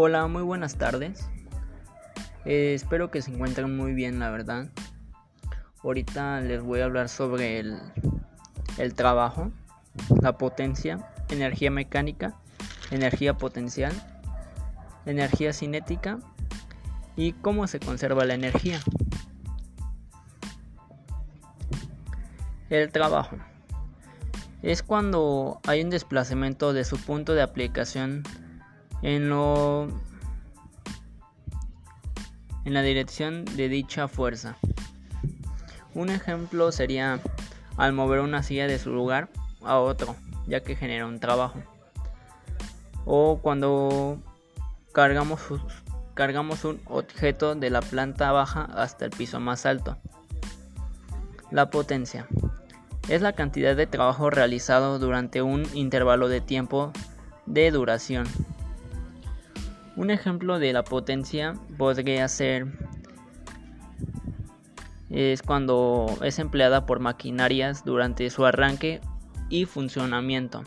Hola, muy buenas tardes. Eh, espero que se encuentren muy bien, la verdad. Ahorita les voy a hablar sobre el, el trabajo, la potencia, energía mecánica, energía potencial, energía cinética y cómo se conserva la energía. El trabajo es cuando hay un desplazamiento de su punto de aplicación en lo en la dirección de dicha fuerza. Un ejemplo sería al mover una silla de su lugar a otro, ya que genera un trabajo. O cuando cargamos, cargamos un objeto de la planta baja hasta el piso más alto. La potencia es la cantidad de trabajo realizado durante un intervalo de tiempo de duración. Un ejemplo de la potencia podría ser es cuando es empleada por maquinarias durante su arranque y funcionamiento.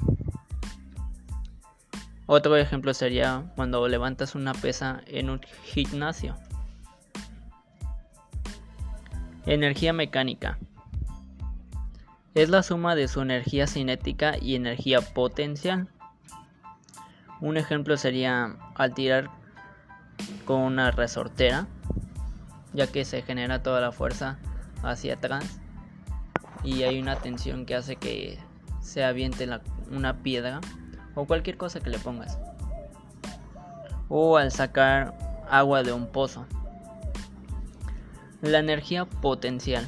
Otro ejemplo sería cuando levantas una pesa en un gimnasio. Energía mecánica. Es la suma de su energía cinética y energía potencial. Un ejemplo sería al tirar con una resortera, ya que se genera toda la fuerza hacia atrás y hay una tensión que hace que se aviente una piedra o cualquier cosa que le pongas. O al sacar agua de un pozo. La energía potencial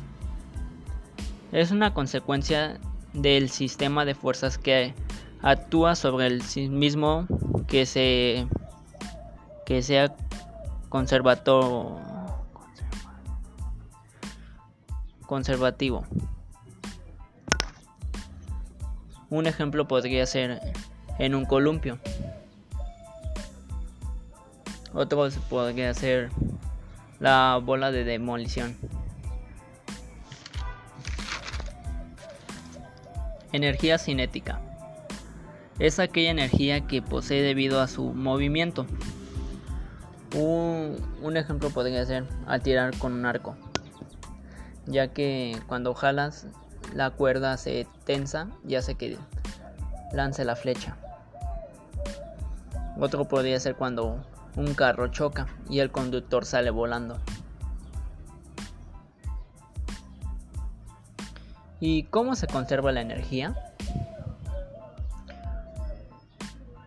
es una consecuencia del sistema de fuerzas que actúa sobre el mismo que se que sea conservativo conservativo. Un ejemplo podría ser en un columpio. Otro podría ser la bola de demolición. Energía cinética. Es aquella energía que posee debido a su movimiento. Un, ejemplo podría ser al tirar con un arco, ya que cuando jalas la cuerda se tensa y hace que lance la flecha. Otro podría ser cuando un carro choca y el conductor sale volando. ¿Y cómo se conserva la energía?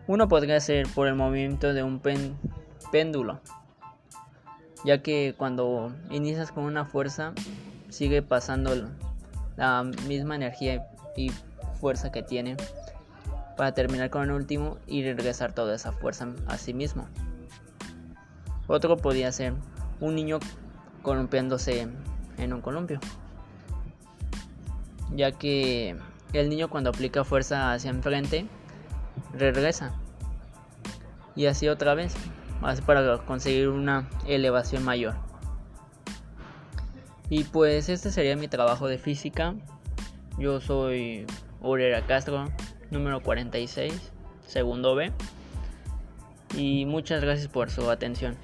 Uno podría ser por el movimiento de un péndulo, ya que cuando inicias con una fuerza sigue pasando la misma energía y fuerza que tiene para terminar con el último y regresar toda esa fuerza a sí mismo. Otro podría ser un niño columpiándose en un columpio, ya que el niño cuando aplica fuerza hacia enfrente regresa y así otra vez, así para conseguir una elevación mayor. Y pues este sería mi trabajo de física. Yo soy Urera Castro, número 46, segundo B. Y muchas gracias por su atención.